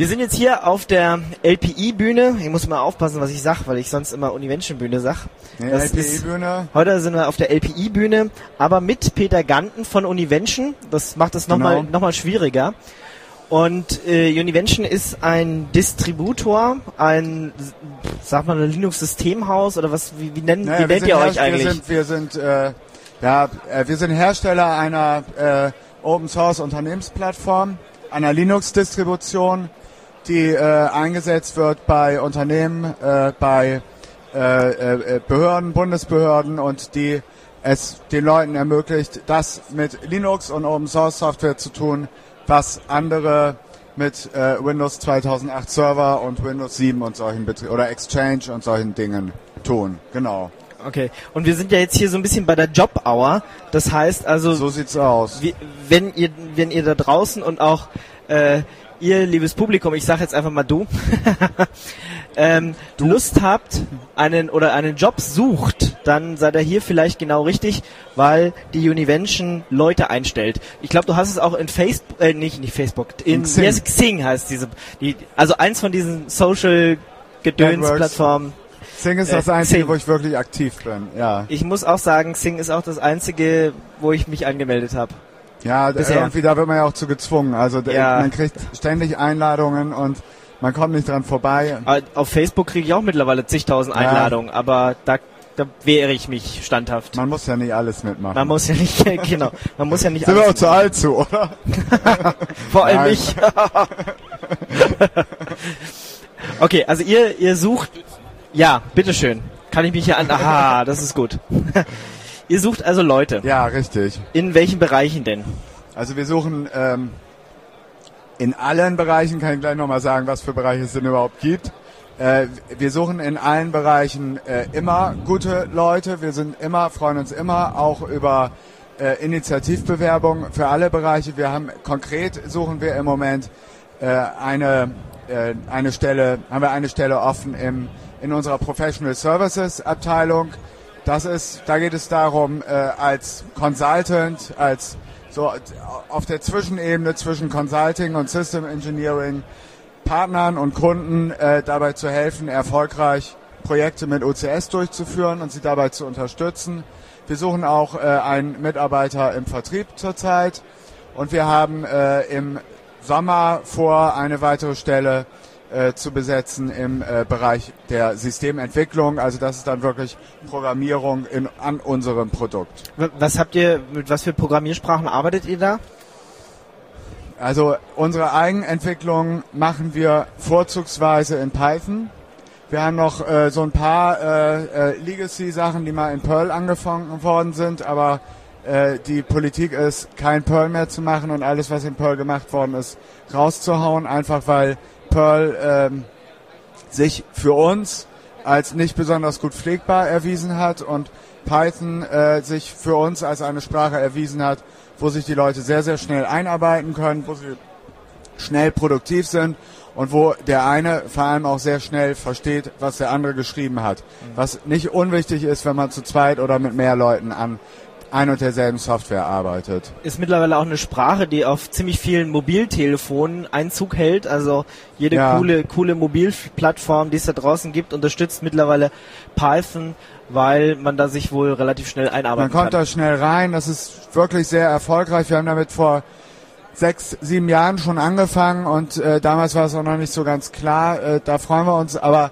Wir sind jetzt hier auf der LPI-Bühne. Ich muss mal aufpassen, was ich sag, weil ich sonst immer Univention-Bühne sag. Nee, LPI-Bühne. Heute sind wir auf der LPI-Bühne, aber mit Peter Ganten von Univention. Das macht es nochmal Genau. noch mal schwieriger. Und äh, Univention ist ein Distributor, ein, sag mal, ein Linux-Systemhaus oder was, wie, wie, nennen, Naja, wie nennt ihr Herst- euch eigentlich? Wir sind, wir sind, äh, ja, äh, wir sind Hersteller einer äh, Open Source Unternehmensplattform, einer Linux-Distribution, die äh, eingesetzt wird bei Unternehmen, äh, bei äh, Behörden, Bundesbehörden und die es den Leuten ermöglicht, das mit Linux und Open Source Software zu tun, was andere mit äh, Windows 2008 Server und Windows 7 und solchen Betrie oder Exchange und solchen Dingen tun. Genau. Okay. Und wir sind ja jetzt hier so ein bisschen bei der Job Hour. Das heißt also, So sieht's aus. wie, wenn ihr, wenn ihr da draußen und auch äh, ihr, liebes Publikum, ich sage jetzt einfach mal du, ähm, Lust habt, einen oder einen Job sucht, dann seid ihr hier vielleicht genau richtig, weil die Univention Leute einstellt. Ich glaube, du hast es auch in Facebook, äh, nicht, nicht Facebook, in, In Xing. Yes, Xing heißt diese, die, also eins von diesen Social Gedöns. Plattformen. Sing ist Äh, das Einzige, Xing. wo ich wirklich aktiv bin. Ja, Ich muss auch sagen, Xing ist auch das einzige, wo ich mich angemeldet habe. Ja Bisher. irgendwie, da wird man ja auch zu gezwungen. Also Ja. man kriegt ständig Einladungen und man kommt nicht dran vorbei. Äh, Auf Facebook kriege ich auch mittlerweile zigtausend Ja. Einladungen, aber da, da wehre ich mich standhaft. Man muss ja nicht alles mitmachen. Man muss ja nicht, genau, man muss ja nicht Sind wir auch alles, zu alt zu, oder? vor allem ich. okay, also ihr, ihr sucht, ja, bitteschön. Kann ich mich hier an, aha, das ist gut. Ihr sucht also Leute. Ja, richtig. In welchen Bereichen denn? Also wir suchen ähm, in allen Bereichen, kann ich gleich nochmal sagen, was für Bereiche es denn überhaupt gibt. Äh, wir suchen in allen Bereichen äh, immer gute Leute. Wir sind immer, freuen uns immer auch über äh, Initiativbewerbungen für alle Bereiche. Wir haben konkret suchen wir im Moment äh, eine äh, eine Stelle, haben wir eine Stelle offen im in unserer Professional Services Abteilung. Das ist, da geht es darum, äh, als Consultant, als so auf der Zwischenebene zwischen Consulting und System Engineering Partnern und Kunden äh, dabei zu helfen, erfolgreich Projekte mit OCS durchzuführen und sie dabei zu unterstützen. Wir suchen auch äh, einen Mitarbeiter im Vertrieb zurzeit und wir haben äh, im Sommer vor, eine weitere Stelle äh, zu besetzen im äh, Bereich der Systementwicklung. Also das ist dann wirklich Programmierung in, an unserem Produkt. Was habt ihr, mit was für Programmiersprachen arbeitet ihr da? Also unsere Eigenentwicklung machen wir vorzugsweise in Python. Wir haben noch äh, so ein paar äh, äh, Legacy-Sachen, die mal in Perl angefangen worden sind, aber äh, die Politik ist, kein Perl mehr zu machen und alles, was in Perl gemacht worden ist, rauszuhauen, einfach weil Perl ähm, sich für uns als nicht besonders gut pflegbar erwiesen hat und Python äh, sich für uns als eine Sprache erwiesen hat, wo sich die Leute sehr, sehr schnell einarbeiten können, wo sie schnell produktiv sind und wo der eine vor allem auch sehr schnell versteht, was der andere geschrieben hat. Was nicht unwichtig ist, wenn man zu zweit oder mit mehr Leuten an ein und derselben Software arbeitet. ist mittlerweile auch eine Sprache, die auf ziemlich vielen Mobiltelefonen Einzug hält. Also jede Ja. coole, coole Mobilplattform, die es da draußen gibt, unterstützt mittlerweile Python, weil man da sich wohl relativ schnell Man einarbeiten kommt kann. da schnell rein, das ist wirklich sehr erfolgreich. Wir haben damit vor sechs, sieben Jahren schon angefangen und äh, damals war es auch noch nicht so ganz klar. Äh, da freuen wir uns, aber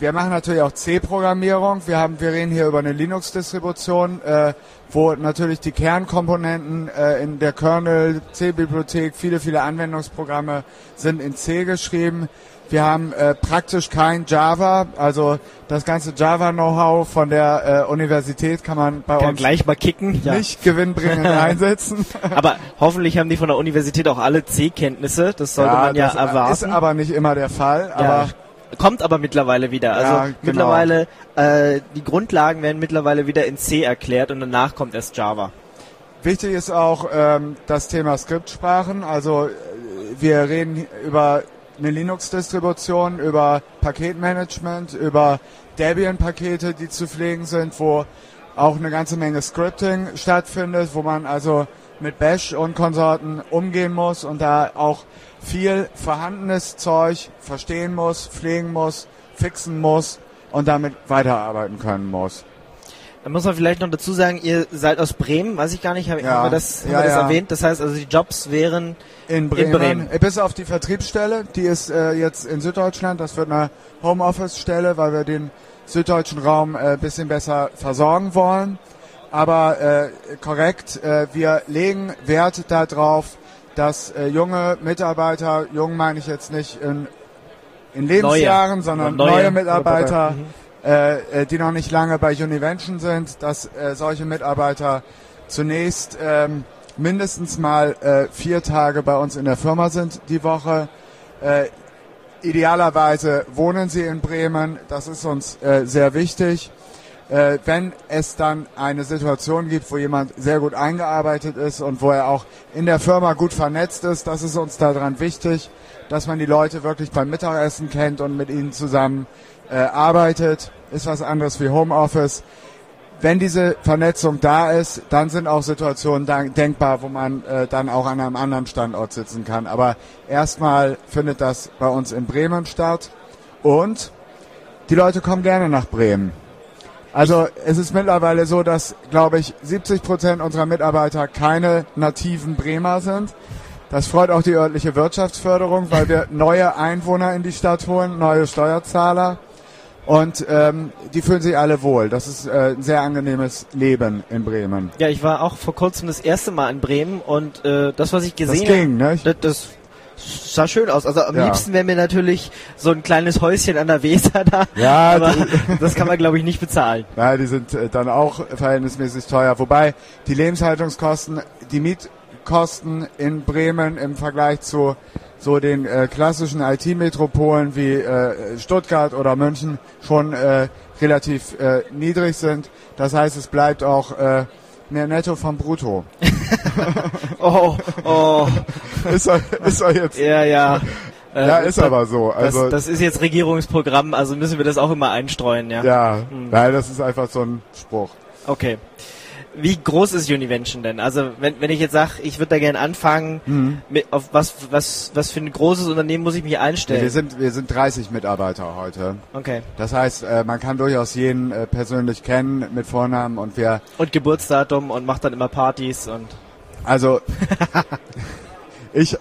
wir machen natürlich auch C-Programmierung. Wir haben, wir reden hier über eine Linux-Distribution, äh, wo natürlich die Kernkomponenten äh, in der Kernel, C-Bibliothek, viele, viele Anwendungsprogramme sind in C geschrieben. Wir haben äh, praktisch kein Java, also das ganze Java-Know-how von der äh, Universität kann man bei Kann uns gleich mal kicken. Ja. nicht gewinnbringend einsetzen. Aber hoffentlich haben die von der Universität auch alle C-Kenntnisse. Das sollte man ja das erwarten. ist aber nicht immer der Fall. Ja, Aber kommt aber mittlerweile wieder. Also Ja, genau. mittlerweile, äh, die Grundlagen werden mittlerweile wieder in C erklärt und danach kommt erst Java. Wichtig ist auch ähm, das Thema Skriptsprachen. Also äh, wir reden über eine Linux-Distribution, über Paketmanagement, über Debian-Pakete, die zu pflegen sind, wo auch eine ganze Menge Scripting stattfindet, wo man also mit Bash und Konsorten umgehen muss und da auch viel vorhandenes Zeug verstehen muss, pflegen muss, fixen muss und damit weiterarbeiten können muss. Da muss man vielleicht noch dazu sagen, ihr seid aus Bremen, weiß ich gar nicht, haben, Ja. das, haben Ja, das ja. erwähnt? Das heißt also, die Jobs wären In Bremen. Bremen. Äh, Bis auf die Vertriebsstelle, die ist äh, jetzt in Süddeutschland. Das wird eine Homeoffice-Stelle, weil wir den süddeutschen Raum ein äh, bisschen besser versorgen wollen. Aber äh, korrekt, äh, wir legen Wert darauf, dass äh, junge Mitarbeiter, jung meine ich jetzt nicht in, in Lebensjahren, sondern Neue neue, Mitarbeiter, Mhm. äh, äh, die noch nicht lange bei Univention sind, dass äh, solche Mitarbeiter zunächst ähm, mindestens mal äh, vier Tage bei uns in der Firma sind die Woche. Äh, idealerweise wohnen sie in Bremen, das ist uns äh, sehr wichtig. Äh, wenn es dann eine Situation gibt, wo jemand sehr gut eingearbeitet ist und wo er auch in der Firma gut vernetzt ist, das ist uns daran wichtig, dass man die Leute wirklich beim Mittagessen kennt und mit ihnen zusammen äh, arbeitet. Ist was anderes wie Homeoffice. Wenn diese Vernetzung da ist, dann sind auch Situationen denkbar, wo man äh, dann auch an einem anderen Standort sitzen kann. Aber erstmal findet das bei uns in Bremen statt und die Leute kommen gerne nach Bremen. Also es ist mittlerweile so, dass, glaube ich, 70 Prozent unserer Mitarbeiter keine nativen Bremer sind. Das freut auch die örtliche Wirtschaftsförderung, weil wir neue Einwohner in die Stadt holen, neue Steuerzahler. Und ähm, die fühlen sich alle wohl. Das ist äh, ein sehr angenehmes Leben in Bremen. Ja, ich war auch vor kurzem das erste Mal in Bremen und äh, das, was ich Das gesehen ging, ne? habe, das, das sah schön aus. Also am Ja. liebsten wäre mir natürlich so ein kleines Häuschen an der Weser da. Ja, aber das kann man glaube ich nicht bezahlen. Ja, die sind äh, dann auch verhältnismäßig teuer. Wobei die Lebenshaltungskosten, die Mietkosten in Bremen im Vergleich zu so den äh, klassischen IT-Metropolen wie äh, Stuttgart oder München schon äh, relativ äh, niedrig sind. Das heißt, es bleibt auch äh, mehr Netto vom Brutto. Oh, oh, ist, er, ist er jetzt? ja, ja. Äh, Ja, ist das, aber so. Also das, das ist jetzt Regierungsprogramm, also müssen wir das auch immer einstreuen, ja. ja, Hm. nein, das ist einfach so ein Spruch. Okay. Wie groß ist Univention denn? Also wenn, wenn ich jetzt sage, ich würde da gerne anfangen, Mhm. mit, auf was, was, was für ein großes Unternehmen muss ich mich einstellen? Wir sind wir sind 30 Mitarbeiter heute. okay. Das heißt, äh, man kann durchaus jeden äh, persönlich kennen mit Vornamen und wir, Und Geburtsdatum und macht dann immer Partys und also ich,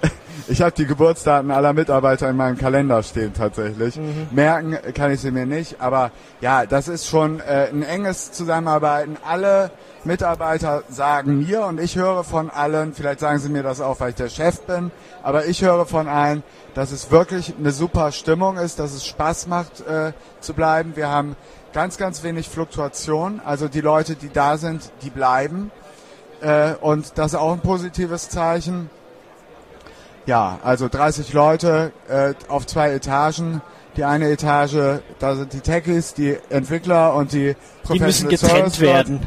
ich habe die Geburtsdaten aller Mitarbeiter in meinem Kalender stehen tatsächlich. Merken kann ich sie mir nicht, aber ja, das ist schon äh, ein enges Zusammenarbeiten. Alle Mitarbeiter sagen mir und ich höre von allen, vielleicht sagen sie mir das auch, weil ich der Chef bin, aber ich höre von allen, dass es wirklich eine super Stimmung ist, dass es Spaß macht äh, zu bleiben. Wir haben ganz, ganz wenig Fluktuation, also die Leute, die da sind, die bleiben. Äh, und das ist auch ein positives Zeichen. Ja, also 30 Leute äh, auf zwei Etagen. Die eine Etage, da sind die Techies, die Entwickler und die die müssen Professional getrennt Service werden.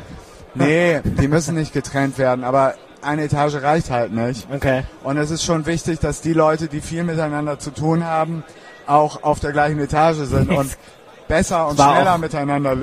Nee, die müssen nicht getrennt werden, aber eine Etage reicht halt nicht. Okay. Und es ist schon wichtig, dass die Leute, die viel miteinander zu tun haben, auch auf der gleichen Etage sind und besser und War schneller auch- miteinander.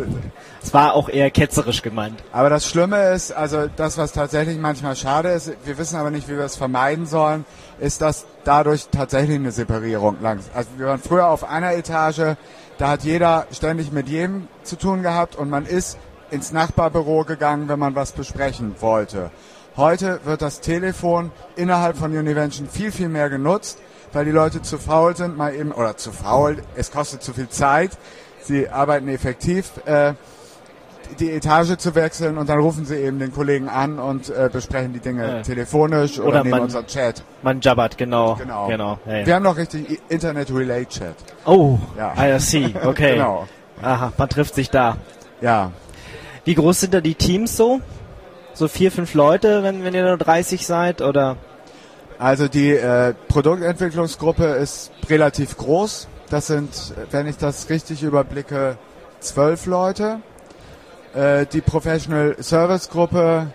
Es war auch eher ketzerisch gemeint. Aber das Schlimme ist, also das, was tatsächlich manchmal schade ist, wir wissen aber nicht, wie wir es vermeiden sollen, ist, dass dadurch tatsächlich eine Separierung lang. Also wir waren früher auf einer Etage, da hat jeder ständig mit jedem zu tun gehabt und man ist ins Nachbarbüro gegangen, wenn man was besprechen wollte. Heute wird das Telefon innerhalb von Univention viel, viel mehr genutzt, weil die Leute zu faul sind, mal eben, oder zu faul, es kostet zu viel Zeit, sie arbeiten effektiv, äh, die Etage zu wechseln und dann rufen sie eben den Kollegen an und äh, besprechen die Dinge Ja. telefonisch oder, Oder nehmen man- unseren Chat. Man jabbert, genau. Genau. genau. Ja, ja. Wir haben noch richtig Internet Relay Chat. Oh, Ja. I see. Okay. Genau. Aha, man trifft sich da. Ja. Wie groß sind da die Teams so? So vier, fünf Leute, wenn, wenn ihr nur 30 seid, oder? Also die äh, Produktentwicklungsgruppe ist relativ groß. Das sind, wenn ich das richtig überblicke, zwölf Leute. Äh, die Professional Service Gruppe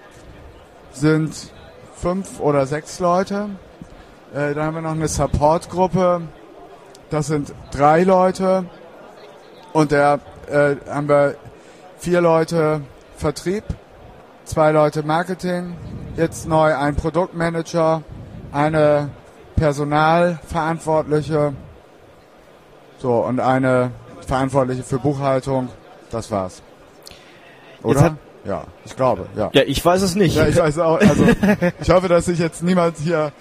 sind fünf oder sechs Leute. Äh, dann haben wir noch eine Support Gruppe. Das sind drei Leute. Und da äh, haben wir vier Leute Vertrieb, zwei Leute Marketing, jetzt neu ein Produktmanager, eine Personalverantwortliche, so und eine Verantwortliche für Buchhaltung. Das war's. Oder? Ja, ich glaube, ja. Ja, ich weiß es nicht. Ja, ich weiß auch. Also ich hoffe, dass sich jetzt niemand hier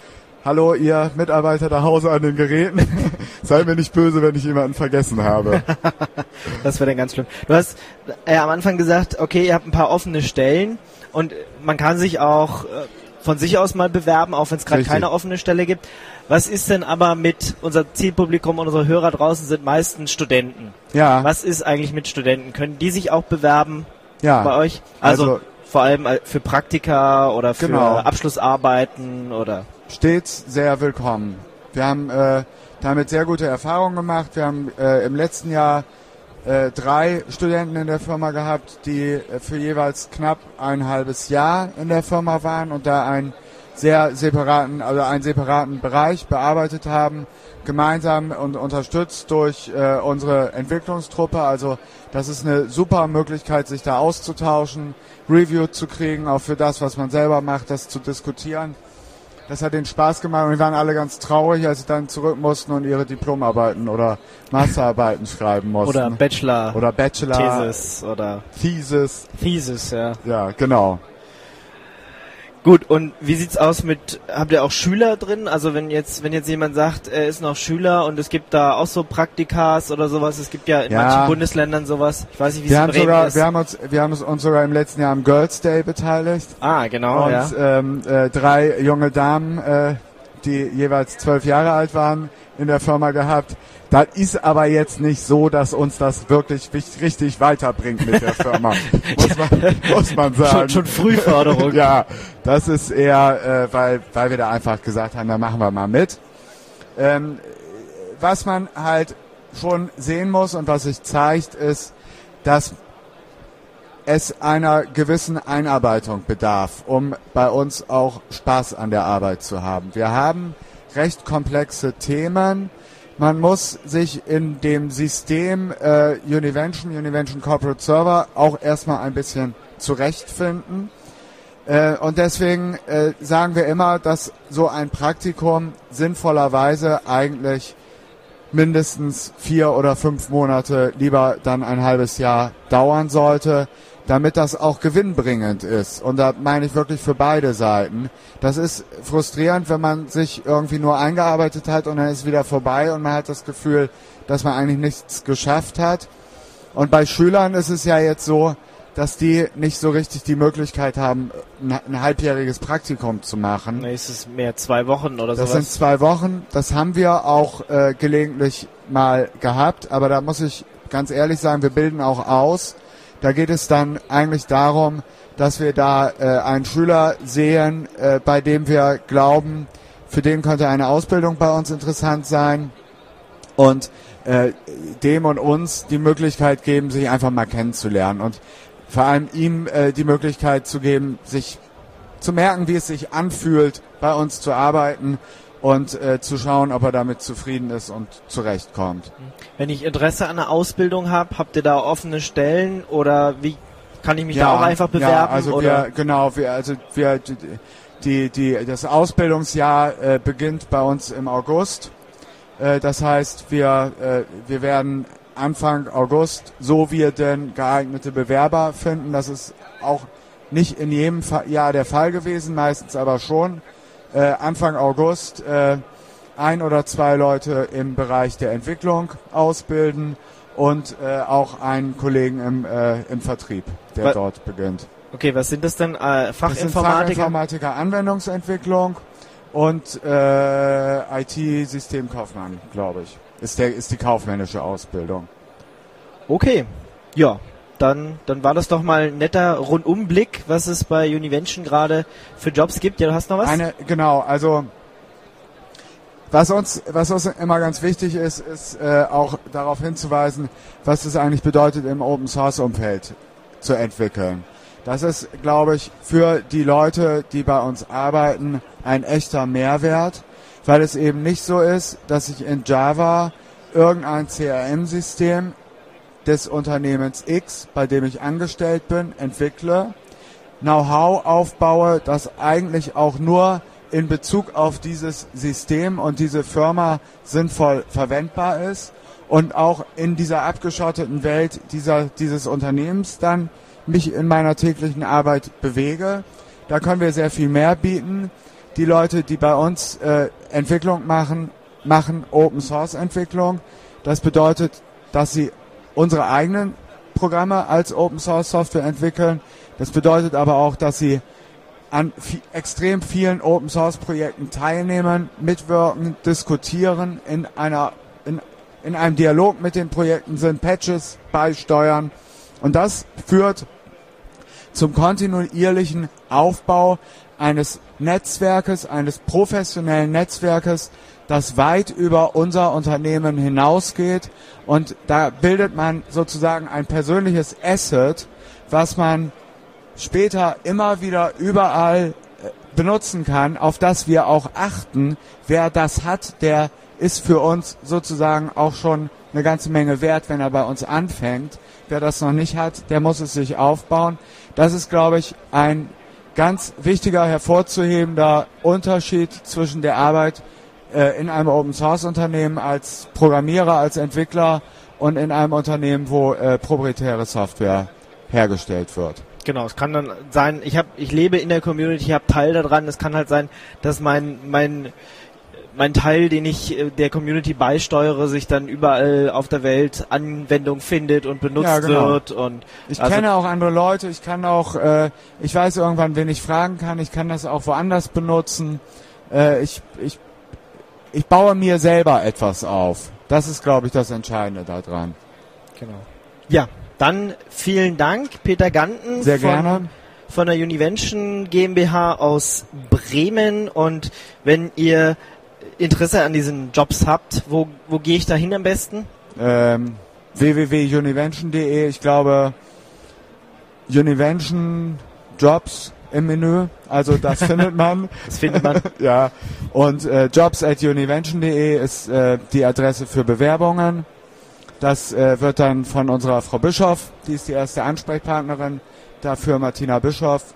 Hallo, ihr Mitarbeiter da Hause an den Geräten. Seid mir nicht böse, wenn ich jemanden vergessen habe. das wäre dann ganz schlimm. Du hast äh, am Anfang gesagt, okay, ihr habt ein paar offene Stellen und man kann sich auch äh, von sich aus mal bewerben, auch wenn es gerade keine offene Stelle gibt. Was ist denn aber mit unser Zielpublikum unsere Hörer draußen sind meistens Studenten? Ja. Was ist eigentlich mit Studenten? Können die sich auch bewerben ja. bei euch? Also, also vor allem äh, für Praktika oder für genau. Abschlussarbeiten oder? stets sehr willkommen. Wir haben äh, damit sehr gute Erfahrungen gemacht. Wir haben äh, im letzten Jahr äh, drei Studenten in der Firma gehabt, die äh, für jeweils knapp ein halbes Jahr in der Firma waren und da einen sehr separaten, also einen separaten Bereich bearbeitet haben, gemeinsam und unterstützt durch äh, unsere Entwicklungstruppe. Also das ist eine super Möglichkeit, sich da auszutauschen, Review zu kriegen, auch für das, was man selber macht, das zu diskutieren. Das hat den Spaß gemacht und wir waren alle ganz traurig, als sie dann zurück mussten und ihre Diplomarbeiten oder Masterarbeiten schreiben mussten. Oder Bachelor. Oder Bachelor. Thesis oder Thesis. Thesis, ja. Ja, genau. Gut, und wie sieht's aus mit, habt ihr auch Schüler drin? Also wenn jetzt, wenn jetzt jemand sagt, er ist noch Schüler und es gibt da auch so Praktikas oder sowas, es gibt ja in Ja. manchen Bundesländern sowas. Ich weiß nicht, wie Wir es haben, sogar, ist. wir, haben uns, wir haben uns sogar im letzten Jahr am Girls Day beteiligt. ah, genau, und ja. ähm, äh, drei junge Damen, äh, die jeweils zwölf Jahre alt waren, in der Firma gehabt. Das ist aber jetzt nicht so, dass uns das wirklich richtig weiterbringt mit der Firma, muss, man, muss man sagen. Schon, schon Frühförderung. Ja, das ist eher, äh, weil, weil wir da einfach gesagt haben, da machen wir mal mit. Ähm, was man halt schon sehen muss und was sich zeigt, ist, dass es einer gewissen Einarbeitung bedarf, um bei uns auch Spaß an der Arbeit zu haben. Wir haben recht komplexe Themen. Man muss sich in dem System äh, Univention, Univention Corporate Server auch erstmal ein bisschen zurechtfinden. Äh, und deswegen äh, sagen wir immer, dass so ein Praktikum sinnvollerweise eigentlich mindestens vier oder fünf Monate, lieber dann ein halbes Jahr dauern sollte, damit das auch gewinnbringend ist. Und da meine ich wirklich für beide Seiten. Das ist frustrierend, wenn man sich irgendwie nur eingearbeitet hat und dann ist wieder vorbei und man hat das Gefühl, dass man eigentlich nichts geschafft hat. Und bei Schülern ist es ja jetzt so, dass die nicht so richtig die Möglichkeit haben, ein, halbjähriges Praktikum zu machen. Nee, ist es mehr zwei Wochen oder Das sind sowas? zwei Wochen. Das haben wir auch äh, gelegentlich mal gehabt. Aber da muss ich ganz ehrlich sagen, wir bilden auch aus. Da geht es dann eigentlich darum, dass wir da äh, einen Schüler sehen, äh, bei dem wir glauben, für den könnte eine Ausbildung bei uns interessant sein. Und äh, dem und uns die Möglichkeit geben, sich einfach mal kennenzulernen. Und vor allem ihm äh, die Möglichkeit zu geben, sich zu merken, wie es sich anfühlt, bei uns zu arbeiten und äh, zu schauen, ob er damit zufrieden ist und zurechtkommt. Wenn ich Interesse an einer Ausbildung habe, habt ihr da offene Stellen oder wie kann ich mich da auch einfach bewerben? Ja, also oder? wir, genau, wir, also wir, die, die, das Ausbildungsjahr äh, beginnt bei uns im August. Äh, das heißt, wir, äh, wir werden Anfang August, so wir denn geeignete Bewerber finden. Das ist auch nicht in jedem Fa Jahr der Fall gewesen, meistens aber schon. Äh, Anfang August äh, ein oder zwei Leute im Bereich der Entwicklung ausbilden und äh, auch einen Kollegen im, im Vertrieb, der Wa- dort beginnt. Okay, was sind das denn? Äh, Das sind Fachinformatiker? Fachinformatiker Anwendungsentwicklung und äh, IT-Systemkaufmann, glaube ich. Ist, der, ist die kaufmännische Ausbildung. Okay, ja. Dann, dann war das doch mal ein netter Rundumblick, was es bei Univention gerade für Jobs gibt. Ja, du hast noch was? Eine, genau, also was uns, was uns immer ganz wichtig ist, ist äh, auch darauf hinzuweisen, was es eigentlich bedeutet, im Open Source Umfeld zu entwickeln. Das ist, glaube ich, für die Leute, die bei uns arbeiten, ein echter Mehrwert, weil es eben nicht so ist, dass ich in Java irgendein CRM-System des Unternehmens X, bei dem ich angestellt bin, entwickle, Know-how aufbaue, das eigentlich auch nur in Bezug auf dieses System und diese Firma sinnvoll verwendbar ist und auch in dieser abgeschotteten Welt dieser, dieses Unternehmens dann mich in meiner täglichen Arbeit bewege. Da können wir sehr viel mehr bieten. Die Leute, die bei uns äh, Entwicklung machen, machen Open Source Entwicklung. Das bedeutet, dass sie unsere eigenen Programme als Open Source Software entwickeln. Das bedeutet aber auch, dass sie an extrem vielen Open Source Projekten teilnehmen, mitwirken, diskutieren, in einer in, in einem Dialog mit den Projekten sind, Patches beisteuern und das führt zum kontinuierlichen Aufbau eines Netzwerkes, eines professionellen Netzwerkes, das weit über unser Unternehmen hinausgeht. Und da bildet man sozusagen ein persönliches Asset, was man später immer wieder überall äh, benutzen kann, auf das wir auch achten. Wer das hat, der ist für uns sozusagen auch schon eine ganze Menge wert, wenn er bei uns anfängt. Wer das noch nicht hat, der muss es sich aufbauen. Das ist, glaube ich, ein ganz wichtiger hervorzuhebender Unterschied zwischen der Arbeit äh, in einem Open Source Unternehmen als Programmierer, als Entwickler und in einem Unternehmen, wo äh, proprietäre Software hergestellt wird. Genau, es kann dann sein, ich habe, ich lebe in der Community, ich habe Teil daran. Es kann halt sein, dass mein mein mein Teil, den ich äh, der Community beisteuere, sich dann überall auf der Welt Anwendung findet und benutzt ja, genau. wird. Und ich also kenne auch andere Leute. Ich kann auch, äh, ich weiß irgendwann, wen ich fragen kann. Ich kann das auch woanders benutzen. Äh, ich ich ich baue mir selber etwas auf. Das ist, glaube ich, das Entscheidende daran. Genau. Ja, dann vielen Dank, Peter Ganten. Sehr von, gerne. Von der Univention GmbH aus Bremen. Und wenn ihr Interesse an diesen Jobs habt, wo, wo gehe ich da hin am besten? Ähm, www.univention.de. Ich glaube, Univention Jobs im Menü. Also das findet man. Das findet man. ja. Und äh, jobs at univention.de ist äh, die Adresse für Bewerbungen. Das äh, wird dann von unserer Frau Bischof, die ist die erste Ansprechpartnerin dafür, Martina Bischof.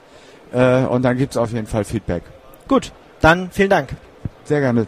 Äh, und dann gibt's auf jeden Fall Feedback. Gut, dann vielen Dank. Sehr gerne.